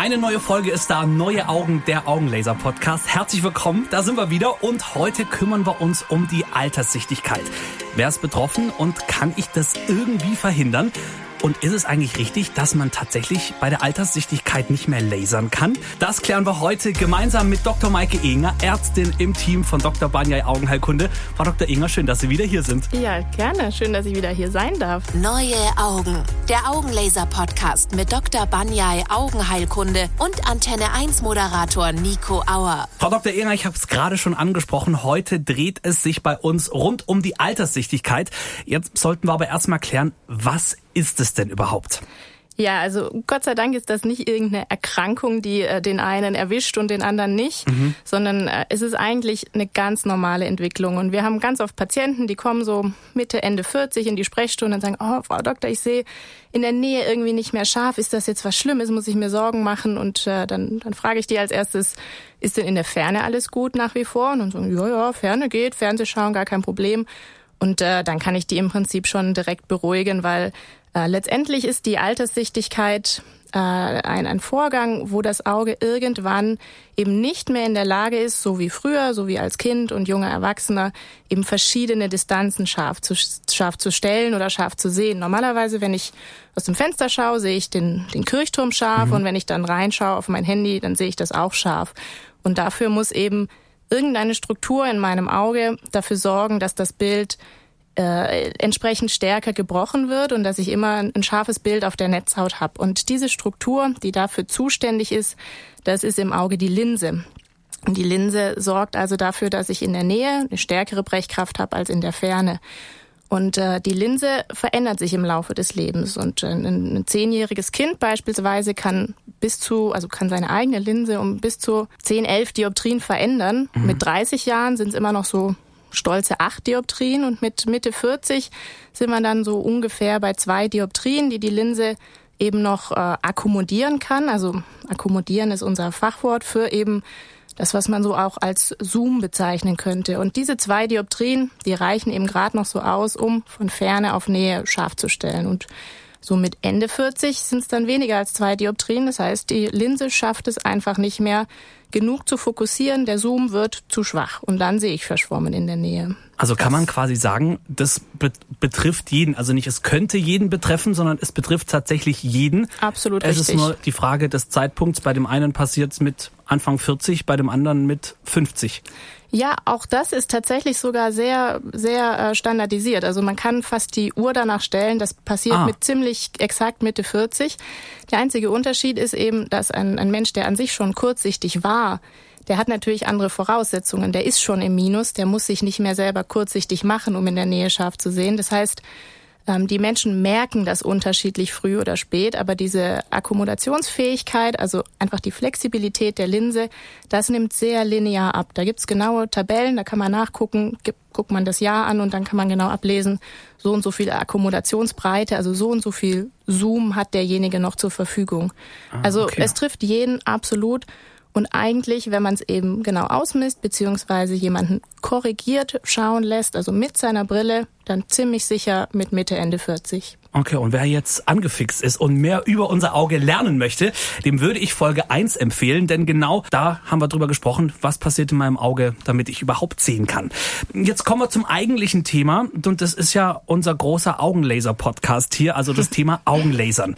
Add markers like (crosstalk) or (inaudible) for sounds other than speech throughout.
Eine neue Folge ist da, neue Augen, der Augenlaser Podcast. Herzlich willkommen, da sind wir wieder und heute kümmern wir uns um die Alterssichtigkeit. Wer ist betroffen und kann ich das irgendwie verhindern? Und ist es eigentlich richtig, dass man tatsächlich bei der Alterssichtigkeit nicht mehr lasern kann? Das klären wir heute gemeinsam mit Dr. Maike Enger, Ärztin im Team von Dr. Banyai Augenheilkunde. Frau Dr. Enger, schön, dass Sie wieder hier sind. Ja, gerne. Schön, dass ich wieder hier sein darf. Neue Augen. Der Augenlaser-Podcast mit Dr. Banyai Augenheilkunde und Antenne 1 Moderator Nico Auer. Frau Dr. Enger, ich habe es gerade schon angesprochen. Heute dreht es sich bei uns rund um die Alterssichtigkeit. Jetzt sollten wir aber erstmal klären, was ist es denn überhaupt? Ja, also Gott sei Dank ist das nicht irgendeine Erkrankung, die äh, den einen erwischt und den anderen nicht, mhm. sondern äh, es ist eigentlich eine ganz normale Entwicklung. Und wir haben ganz oft Patienten, die kommen so Mitte, Ende 40 in die Sprechstunde und sagen, oh, Frau Doktor, ich sehe in der Nähe irgendwie nicht mehr scharf. Ist das jetzt was Schlimmes? Muss ich mir Sorgen machen? Und äh, dann, dann frage ich die als erstes, ist denn in der Ferne alles gut nach wie vor? Und dann sagen, ja, ja, Ferne geht, Fernsehschauen, gar kein Problem. Und äh, dann kann ich die im Prinzip schon direkt beruhigen, weil letztendlich ist die Alterssichtigkeit äh, ein, ein Vorgang, wo das Auge irgendwann eben nicht mehr in der Lage ist, so wie früher, so wie als Kind und junger Erwachsener, eben verschiedene Distanzen scharf zu, scharf zu stellen oder scharf zu sehen. Normalerweise, wenn ich aus dem Fenster schaue, sehe ich den, den Kirchturm scharf mhm. und wenn ich dann reinschaue auf mein Handy, dann sehe ich das auch scharf. Und dafür muss eben irgendeine Struktur in meinem Auge dafür sorgen, dass das Bild äh, entsprechend stärker gebrochen wird und dass ich immer ein scharfes Bild auf der Netzhaut habe. Und diese Struktur, die dafür zuständig ist, das ist im Auge die Linse. Und die Linse sorgt also dafür, dass ich in der Nähe eine stärkere Brechkraft habe als in der Ferne. Und äh, die Linse verändert sich im Laufe des Lebens. Und äh, ein, zehnjähriges Kind beispielsweise kann bis zu, also kann seine eigene Linse um bis zu 10, 11 Dioptrien verändern. Mhm. Mit 30 Jahren sind es immer noch so stolze acht Dioptrien und mit Mitte 40 sind wir dann so ungefähr bei zwei Dioptrien, die die Linse eben noch äh, akkommodieren kann. Also akkommodieren ist unser Fachwort für eben das, was man so auch als Zoom bezeichnen könnte. Und diese zwei Dioptrien, die reichen eben gerade noch so aus, um von Ferne auf Nähe scharf zu stellen. Und so mit Ende 40 sind es dann weniger als zwei Dioptrien. Das heißt, die Linse schafft es einfach nicht mehr, genug zu fokussieren, der Zoom wird zu schwach und dann sehe ich verschwommen in der Nähe. Also kann man quasi sagen, das be betrifft jeden, also nicht es könnte jeden betreffen, sondern es betrifft tatsächlich jeden. Absolut es richtig. Es ist nur die Frage des Zeitpunkts. Bei dem einen passiert es mit Anfang 40, bei dem anderen mit 50. Ja, auch das ist tatsächlich sogar sehr, sehr äh, standardisiert. Also man kann fast die Uhr danach stellen. Das passiert ah. mit ziemlich exakt Mitte 40. Der einzige Unterschied ist eben, dass ein, ein Mensch, der an sich schon kurzsichtig war, der hat natürlich andere Voraussetzungen. Der ist schon im Minus. Der muss sich nicht mehr selber kurzsichtig machen, um in der Nähe scharf zu sehen. Das heißt, ähm, die Menschen merken das unterschiedlich früh oder spät, aber diese Akkommodationsfähigkeit, also einfach die Flexibilität der Linse, das nimmt sehr linear ab. Da gibt's genaue Tabellen, da kann man nachgucken, guckt man das Jahr an und dann kann man genau ablesen, so und so viel Akkommodationsbreite, also so und so viel Zoom hat derjenige noch zur Verfügung. Ah, also okay. es trifft jeden absolut. Und eigentlich, wenn man es eben genau ausmisst, beziehungsweise jemanden korrigiert schauen lässt, also mit seiner Brille, dann ziemlich sicher mit Mitte, Ende 40. Okay, und wer jetzt angefixt ist und mehr über unser Auge lernen möchte, dem würde ich Folge 1 empfehlen, denn genau da haben wir drüber gesprochen, was passiert in meinem Auge, damit ich überhaupt sehen kann. Jetzt kommen wir zum eigentlichen Thema und das ist ja unser großer Augenlaser-Podcast hier, also das Thema (laughs) Augenlasern.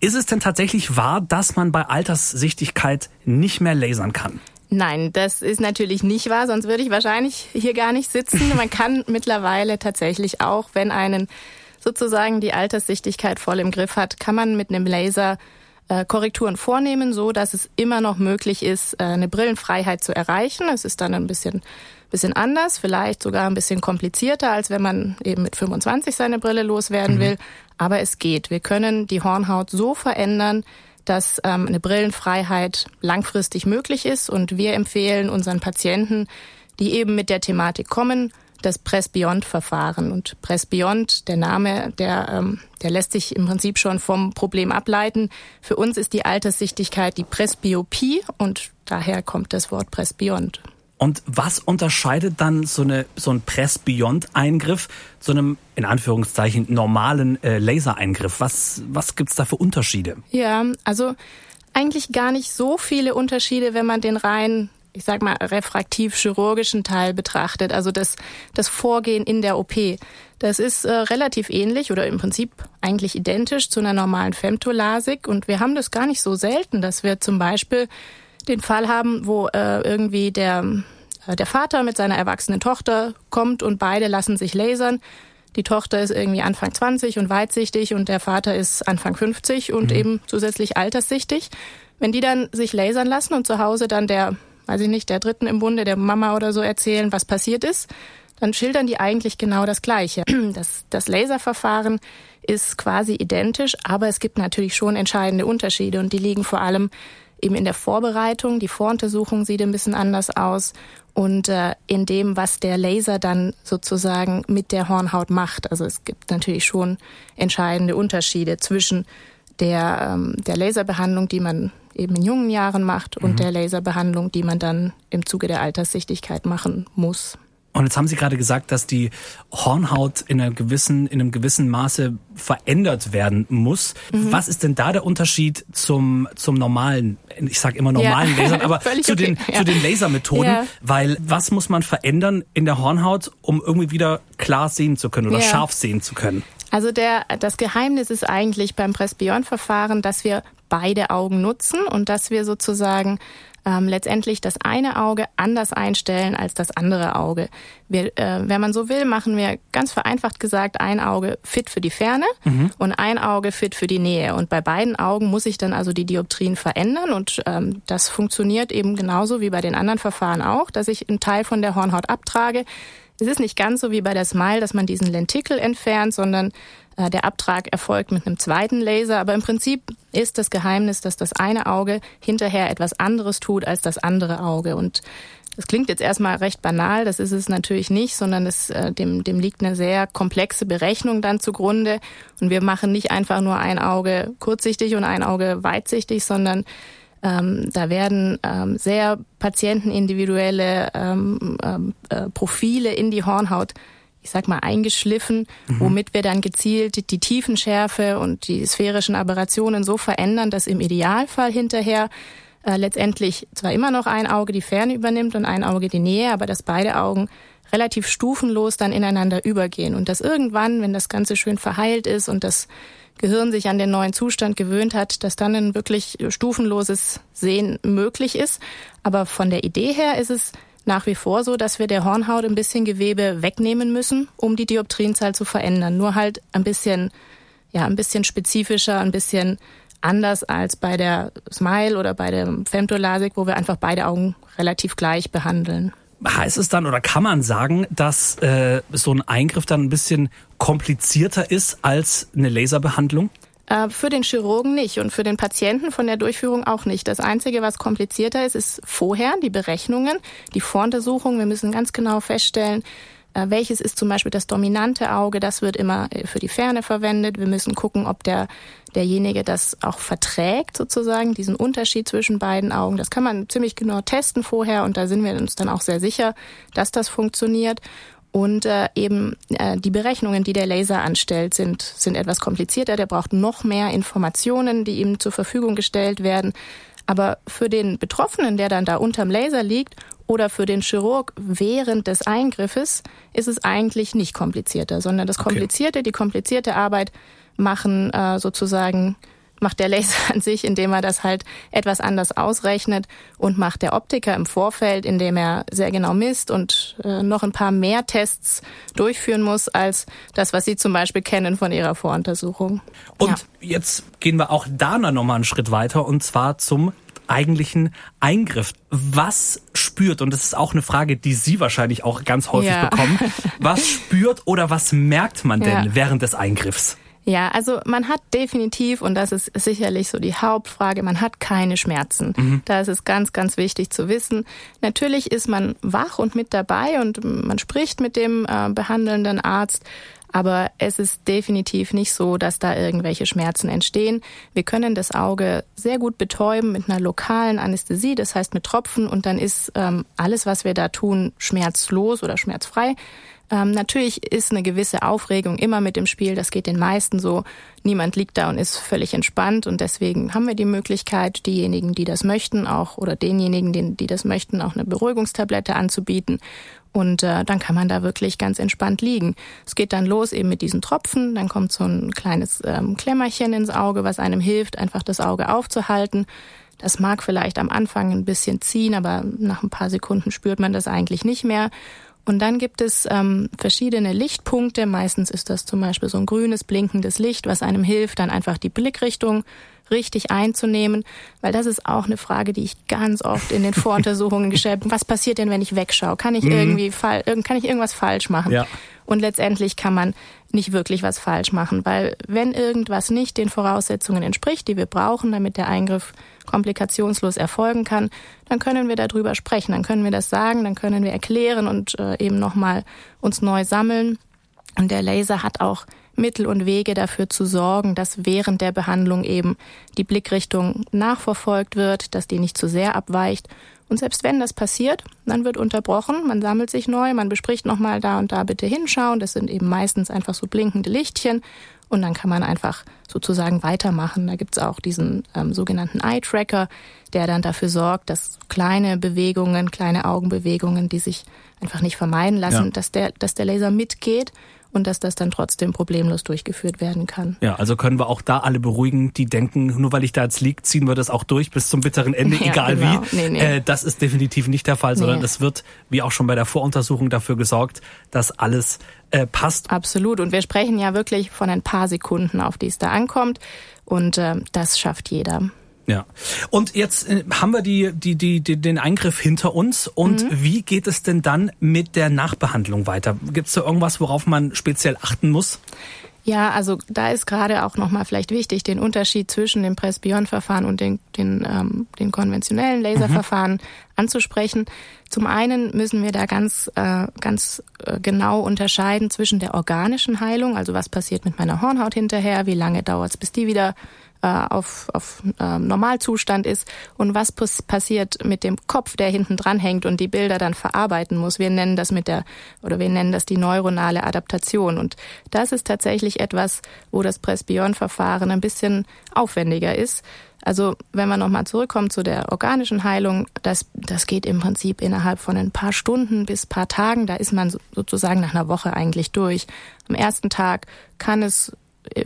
Ist es denn tatsächlich wahr, dass man bei Alterssichtigkeit nicht mehr lasern kann? Nein, das ist natürlich nicht wahr, sonst würde ich wahrscheinlich hier gar nicht sitzen. Man kann mittlerweile tatsächlich auch, wenn einen sozusagen die Alterssichtigkeit voll im Griff hat, kann man mit einem Laser äh, Korrekturen vornehmen, so dass es immer noch möglich ist, äh, eine Brillenfreiheit zu erreichen. Es ist dann ein bisschen bisschen anders, vielleicht sogar ein bisschen komplizierter, als wenn man eben mit 25 seine Brille loswerden mhm. will. Aber es geht. Wir können die Hornhaut so verändern, dass ähm, eine Brillenfreiheit langfristig möglich ist. Und wir empfehlen unseren Patienten, die eben mit der Thematik kommen, das Press Beyond Verfahren. Und Press Beyond, der Name, der, ähm, der lässt sich im Prinzip schon vom Problem ableiten. Für uns ist die Alterssichtigkeit die Presbyopie und daher kommt das Wort Press Beyond. Und was unterscheidet dann so, eine, so ein Press-Beyond-Eingriff zu einem, in Anführungszeichen, normalen äh, Lasereingriff? Was, was gibt's da für Unterschiede? Ja, also Eigentlich gar nicht so viele Unterschiede, wenn man den rein ich sag mal, refraktiv-chirurgischen Teil betrachtet, also das, das Vorgehen in der OP. Das ist äh, relativ ähnlich oder im Prinzip eigentlich identisch zu einer normalen Femtolasik und wir haben das gar nicht so selten, dass wir zum Beispiel den Fall haben, wo äh, irgendwie der, äh, der Vater mit seiner erwachsenen Tochter kommt und beide lassen sich lasern. Die Tochter ist irgendwie Anfang 20 und weitsichtig und der Vater ist Anfang 50 und mhm. eben zusätzlich alterssichtig. Wenn die dann sich lasern lassen und zu Hause dann der weiß ich nicht, der Dritten im Bunde, der Mama oder so erzählen, was passiert ist, dann schildern die eigentlich genau das Gleiche. (clears throat) Das, das Laserverfahren ist quasi identisch, aber es gibt natürlich schon entscheidende Unterschiede und die liegen vor allem eben in der Vorbereitung. Die Voruntersuchung sieht ein bisschen anders aus und äh, in dem, was der Laser dann sozusagen mit der Hornhaut macht. Also es gibt natürlich schon entscheidende Unterschiede zwischen der, ähm, der Laserbehandlung, die man eben in jungen Jahren macht und mhm. der Laserbehandlung, die man dann im Zuge der Alterssichtigkeit machen muss. Und jetzt haben Sie gerade gesagt, dass die Hornhaut in, einer gewissen, in einem gewissen Maße verändert werden muss. Mhm. Was ist denn da der Unterschied zum, zum normalen, ich sage immer normalen ja. Lasern, (laughs) aber zu, den, ja. zu den Lasermethoden? Ja. Weil was muss man verändern in der Hornhaut, um irgendwie wieder klar sehen zu können oder scharf sehen zu können? Also der, das Geheimnis ist eigentlich beim Presbyon-Verfahren, dass wir beide Augen nutzen und dass wir sozusagen ähm, letztendlich das eine Auge anders einstellen als das andere Auge. Wir, äh, wenn man so will, machen wir ganz vereinfacht gesagt ein Auge fit für die Ferne mhm. und ein Auge fit für die Nähe. Und bei beiden Augen muss sich dann also die Dioptrien verändern und ähm, das funktioniert eben genauso wie bei den anderen Verfahren auch, dass ich einen Teil von der Hornhaut abtrage, es ist nicht ganz so wie bei der Smile, dass man diesen Lentikel entfernt, sondern äh, der Abtrag erfolgt mit einem zweiten Laser. Aber im Prinzip ist das Geheimnis, dass das eine Auge hinterher etwas anderes tut als das andere Auge. Und das klingt jetzt erstmal recht banal, das ist es natürlich nicht, sondern es, äh, dem, dem liegt eine sehr komplexe Berechnung dann zugrunde. Und wir machen nicht einfach nur ein Auge kurzsichtig und ein Auge weitsichtig, sondern ähm, da werden ähm, sehr patientenindividuelle ähm, ähm, äh, Profile in die Hornhaut ich sag mal, eingeschliffen, mhm. womit wir dann gezielt die Tiefenschärfe und die sphärischen Aberrationen so verändern, dass im Idealfall hinterher äh, letztendlich zwar immer noch ein Auge die Ferne übernimmt und ein Auge die Nähe, aber dass beide Augen relativ stufenlos dann ineinander übergehen und dass irgendwann, wenn das Ganze schön verheilt ist und das Gehirn sich an den neuen Zustand gewöhnt hat, dass dann ein wirklich stufenloses Sehen möglich ist. Aber von der Idee her ist es nach wie vor so, dass wir der Hornhaut ein bisschen Gewebe wegnehmen müssen, um die Dioptrienzahl zu verändern. Nur halt ein bisschen, ja, ein bisschen spezifischer, ein bisschen anders als bei der Smile oder bei der Femtolasik, wo wir einfach beide Augen relativ gleich behandeln heißt es dann oder kann man sagen, dass äh, so ein Eingriff dann ein bisschen komplizierter ist als eine Laserbehandlung? Äh, für den Chirurgen nicht und für den Patienten von der Durchführung auch nicht. Das Einzige, was komplizierter ist, ist vorher die Berechnungen, die Voruntersuchung. Wir müssen ganz genau feststellen, welches ist zum Beispiel das dominante Auge? Das wird immer äh, für die Ferne verwendet. Wir müssen gucken, ob der, derjenige das auch verträgt, sozusagen, diesen Unterschied zwischen beiden Augen. Das kann man ziemlich genau testen vorher und da sind wir uns dann auch sehr sicher, dass das funktioniert. Und äh, eben äh, die Berechnungen, die der Laser anstellt, sind, sind etwas komplizierter. Der braucht noch mehr Informationen, die ihm zur Verfügung gestellt werden. Aber für den Betroffenen, der dann da unterm Laser liegt oder für den Chirurg während des Eingriffes ist es eigentlich nicht komplizierter, sondern das Komplizierte, okay. die komplizierte Arbeit machen äh, sozusagen macht der Laser (laughs) an sich, indem er das halt etwas anders ausrechnet und macht der Optiker im Vorfeld, indem er sehr genau misst und äh, noch ein paar mehr Tests durchführen muss als das, was Sie zum Beispiel kennen von Ihrer Voruntersuchung. Und ja. jetzt gehen wir auch da noch mal einen Schritt weiter und zwar zum eigentlichen Eingriff. Was spürt, und das ist auch eine Frage, die Sie wahrscheinlich auch ganz häufig ja. bekommen, (laughs) was spürt oder was merkt man denn ja. während des Eingriffs? Ja, also man hat definitiv, und das ist sicherlich so die Hauptfrage, man hat keine Schmerzen. Mhm. Da ist es ganz, ganz wichtig zu wissen. Natürlich ist man wach und mit dabei und man spricht mit dem äh, behandelnden Arzt, aber es ist definitiv nicht so, dass da irgendwelche Schmerzen entstehen. Wir können das Auge sehr gut betäuben mit einer lokalen Anästhesie, das heißt mit Tropfen und dann ist ähm, alles, was wir da tun, schmerzlos oder schmerzfrei. Ähm, natürlich ist eine gewisse Aufregung immer mit dem Spiel, das geht den meisten so. niemand liegt da und ist völlig entspannt und deswegen haben wir die Möglichkeit, diejenigen, die das möchten, auch oder denjenigen, die das möchten, auch eine Beruhigungstablette anzubieten. Und äh, dann kann man da wirklich ganz entspannt liegen. Es geht dann los eben mit diesen Tropfen, dann kommt so ein kleines ähm, Klemmerchen ins Auge, was einem hilft, einfach das Auge aufzuhalten. Das mag vielleicht am Anfang ein bisschen ziehen, aber nach ein paar Sekunden spürt man das eigentlich nicht mehr. Und dann gibt es ähm, verschiedene Lichtpunkte. Meistens ist das zum Beispiel so ein grünes, blinkendes Licht, was einem hilft, dann einfach die Blickrichtung richtig einzunehmen, weil das ist auch eine Frage, die ich ganz oft in den (laughs) Voruntersuchungen gestellt habe. Was passiert denn, wenn ich wegschaue? Kann ich mhm. irgendwie kann ich irgendwas falsch machen? Ja. Und letztendlich kann man nicht wirklich was falsch machen, weil wenn irgendwas nicht den Voraussetzungen entspricht, die wir brauchen, damit der Eingriff komplikationslos erfolgen kann, dann können wir darüber sprechen, dann können wir das sagen, dann können wir erklären und äh, eben nochmal uns neu sammeln. Und der Laser hat auch Mittel und Wege dafür zu sorgen, dass während der Behandlung eben die Blickrichtung nachverfolgt wird, dass die nicht zu sehr abweicht. Und selbst wenn das passiert, dann wird unterbrochen, man sammelt sich neu, man bespricht nochmal da und da bitte hinschauen. Das sind eben meistens einfach so blinkende Lichtchen und dann kann man einfach sozusagen weitermachen. Da gibt's auch diesen ähm, sogenannten Eye-Tracker, der dann dafür sorgt, dass kleine Bewegungen, kleine Augenbewegungen, die sich einfach nicht vermeiden lassen, ja. dass, der, dass der Laser mitgeht und dass das dann trotzdem problemlos durchgeführt werden kann. Ja, also können wir auch da alle beruhigen, die denken, nur weil ich da jetzt liege, ziehen wir das auch durch bis zum bitteren Ende, (laughs) ja, egal genau. wie. Nee, nee. Äh, das ist definitiv nicht der Fall, sondern nee. es wird, wie auch schon bei der Voruntersuchung, dafür gesorgt, dass alles äh, passt. Absolut. Und wir sprechen ja wirklich von ein paar Sekunden, auf die es da ankommt. Und äh, das schafft jeder. Ja. Und jetzt äh, haben wir die, die, die, die, den Eingriff hinter uns. Und mhm. wie geht es denn dann mit der Nachbehandlung weiter? Gibt es da irgendwas, worauf man speziell achten muss? Ja, also da ist gerade auch nochmal vielleicht wichtig, den Unterschied zwischen dem Press-Beyond-Verfahren und den, den, ähm, den konventionellen Laserverfahren mhm. anzusprechen. Zum einen müssen wir da ganz, äh, ganz äh, genau unterscheiden zwischen der organischen Heilung, also was passiert mit meiner Hornhaut hinterher, wie lange dauert es, bis die wieder äh, auf, auf äh, Normalzustand ist und was passiert mit dem Kopf, der hinten dran hängt und die Bilder dann verarbeiten muss. Wir nennen das mit der oder wir nennen das die neuronale Adaptation und das ist tatsächlich etwas, wo das Presbyon-Verfahren ein bisschen aufwendiger ist. Also wenn man nochmal zurückkommt zu der organischen Heilung, das, das geht im Prinzip innerhalb von ein paar Stunden bis paar Tagen. Da ist man sozusagen nach einer Woche eigentlich durch. Am ersten Tag kann es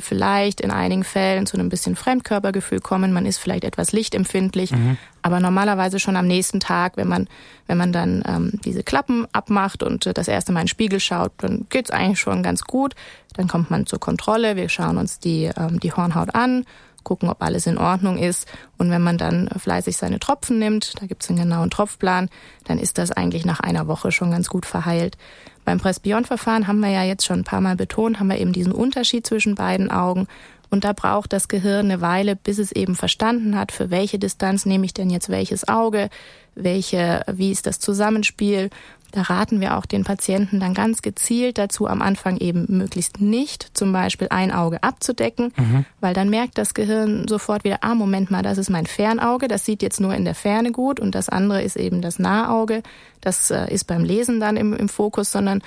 vielleicht in einigen Fällen zu einem bisschen Fremdkörpergefühl kommen. Man ist vielleicht etwas lichtempfindlich, mhm. aber normalerweise schon am nächsten Tag, wenn man wenn man dann ähm, diese Klappen abmacht und äh, das erste Mal in den Spiegel schaut, dann geht's eigentlich schon ganz gut. Dann kommt man zur Kontrolle. Wir schauen uns die ähm, die Hornhaut an, gucken, ob alles in Ordnung ist. Und wenn man dann fleißig seine Tropfen nimmt, da gibt's einen genauen Tropfplan, dann ist das eigentlich nach einer Woche schon ganz gut verheilt. Beim Press-Beyond-Verfahren haben wir ja jetzt schon ein paar Mal betont, haben wir eben diesen Unterschied zwischen beiden Augen. Und da braucht das Gehirn eine Weile, bis es eben verstanden hat, für welche Distanz nehme ich denn jetzt welches Auge, welche, wie ist das Zusammenspiel. Da raten wir auch den Patienten dann ganz gezielt dazu, am Anfang eben möglichst nicht zum Beispiel ein Auge abzudecken, mhm. weil dann merkt das Gehirn sofort wieder, ah, Moment mal, das ist mein Fernauge, das sieht jetzt nur in der Ferne gut und das andere ist eben das Nahauge, das äh, ist beim Lesen dann im, im Fokus, sondern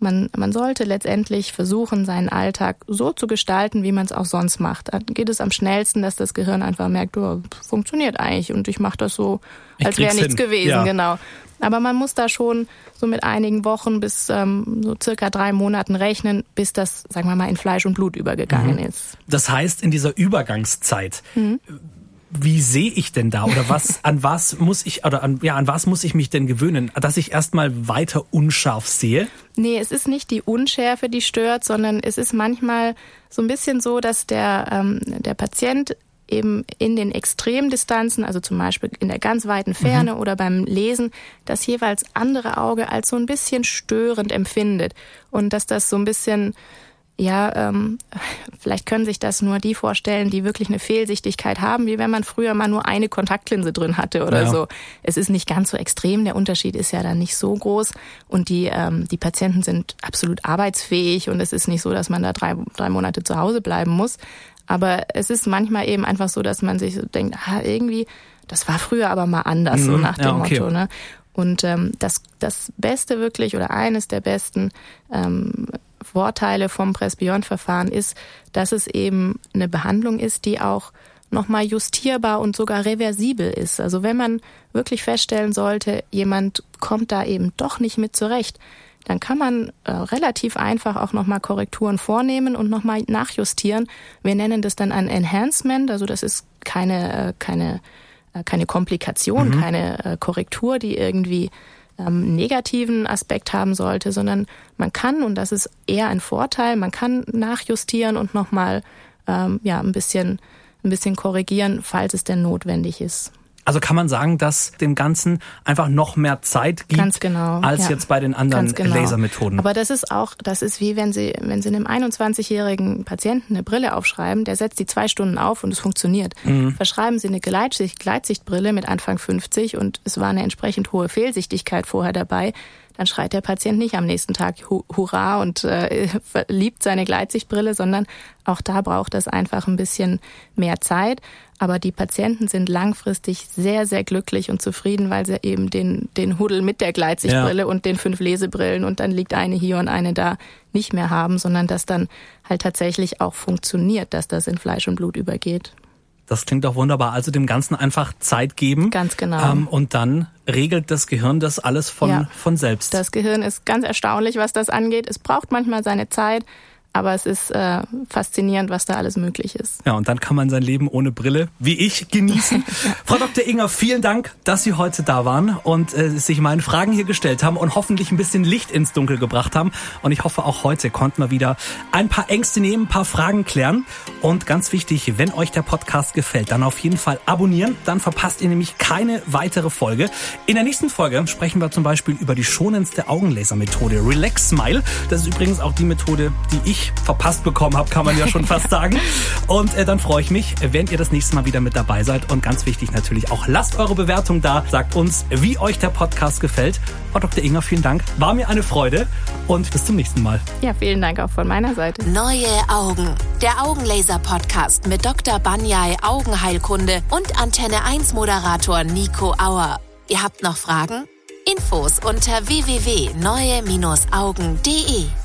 man, man sollte letztendlich versuchen, seinen Alltag so zu gestalten, wie man es auch sonst macht. Dann geht es am schnellsten, dass das Gehirn einfach merkt, oh, funktioniert eigentlich und ich mache das so, als wäre nichts hin. gewesen, ja. genau. Aber man muss da schon so mit einigen Wochen bis ähm, so circa drei Monaten rechnen, bis das, sagen wir mal, in Fleisch und Blut übergegangen mhm. ist. Das heißt, in dieser Übergangszeit, mhm. Wie sehe ich denn da oder was, (laughs) an was muss ich, oder an, ja, an was muss ich mich denn gewöhnen? Dass ich erstmal weiter unscharf sehe? Nee, es ist nicht die Unschärfe, die stört, sondern es ist manchmal so ein bisschen so, dass der, ähm, der Patient eben in den Extremdistanzen, also zum Beispiel in der ganz weiten Ferne mhm. oder beim Lesen, das jeweils andere Auge als so ein bisschen störend empfindet und dass das so ein bisschen ja, ähm, vielleicht können sich das nur die vorstellen, die wirklich eine Fehlsichtigkeit haben, wie wenn man früher mal nur eine Kontaktlinse drin hatte oder ja. so. Es ist nicht ganz so extrem, der Unterschied ist ja dann nicht so groß und die, ähm, die Patienten sind absolut arbeitsfähig und es ist nicht so, dass man da drei, drei Monate zu Hause bleiben muss. Aber es ist manchmal eben einfach so, dass man sich denkt, ah, irgendwie, das war früher aber mal anders, mhm. so nach dem ja, okay. Motto. Ne? Und ähm, das, das Beste wirklich oder eines der besten ähm, Vorteile vom Press-Beyond-Verfahren ist, dass es eben eine Behandlung ist, die auch nochmal justierbar und sogar reversibel ist. Also wenn man wirklich feststellen sollte, jemand kommt da eben doch nicht mit zurecht, dann kann man äh, relativ einfach auch nochmal Korrekturen vornehmen und nochmal nachjustieren. Wir nennen das dann ein Enhancement, also das ist keine, äh, keine, äh, keine Komplikation, mhm. keine äh, Korrektur, die irgendwie ähm, negativen Aspekt haben sollte, sondern man kann, und das ist eher ein Vorteil, man kann nachjustieren und nochmal ähm, ja, ein bisschen, ein bisschen korrigieren, falls es denn notwendig ist. Also kann man sagen, dass dem Ganzen einfach noch mehr Zeit gibt genau, als ja. jetzt bei den anderen genau. Lasermethoden. Aber das ist auch, das ist wie wenn Sie, wenn Sie einem 21-jährigen Patienten eine Brille aufschreiben, der setzt die zwei Stunden auf und es funktioniert. Mhm. Verschreiben Sie eine Gleitsicht, Gleitsichtbrille mit Anfang 50 und es war eine entsprechend hohe Fehlsichtigkeit vorher dabei, dann schreit der Patient nicht am nächsten Tag Hurra und äh, (laughs) liebt seine Gleitsichtbrille, sondern auch da braucht es einfach ein bisschen mehr Zeit. Aber die Patienten sind langfristig sehr, sehr glücklich und zufrieden, weil sie eben den, den Huddel mit der Gleitsichtbrille ja. und den fünf Lesebrillen und dann liegt eine hier und eine da nicht mehr haben, sondern dass dann halt tatsächlich auch funktioniert, dass das in Fleisch und Blut übergeht. Das klingt doch wunderbar. Also dem Ganzen einfach Zeit geben. Ganz genau. Ähm, und dann regelt das Gehirn das alles von, ja. von selbst. Das Gehirn ist ganz erstaunlich, was das angeht. Es braucht manchmal seine Zeit. Aber es ist äh, faszinierend, was da alles möglich ist. Ja, und dann kann man sein Leben ohne Brille, wie ich, genießen. (laughs) ja. Frau Dr. Inger, vielen Dank, dass Sie heute da waren und äh, sich meinen Fragen hier gestellt haben und hoffentlich ein bisschen Licht ins Dunkel gebracht haben. Und ich hoffe, auch heute konnten wir wieder ein paar Ängste nehmen, ein paar Fragen klären. Und ganz wichtig, wenn euch der Podcast gefällt, dann auf jeden Fall abonnieren. Dann verpasst ihr nämlich keine weitere Folge. In der nächsten Folge sprechen wir zum Beispiel über die schonendste Augenlasermethode Relax Smile. Das ist übrigens auch die Methode, die ich ich verpasst bekommen habe, kann man ja schon fast sagen. (laughs) Und äh, dann freue ich mich, wenn ihr das nächste Mal wieder mit dabei seid. Und ganz wichtig natürlich auch, lasst eure Bewertung da. Sagt uns, wie euch der Podcast gefällt. Frau Dr. Inger, vielen Dank. War mir eine Freude und bis zum nächsten Mal. Ja, vielen Dank auch von meiner Seite. Neue Augen. Der Augenlaser-Podcast mit Dr. Banyai Augenheilkunde und Antenne 1 Moderator Nico Auer. Ihr habt noch Fragen? Infos unter www.neue-augen.de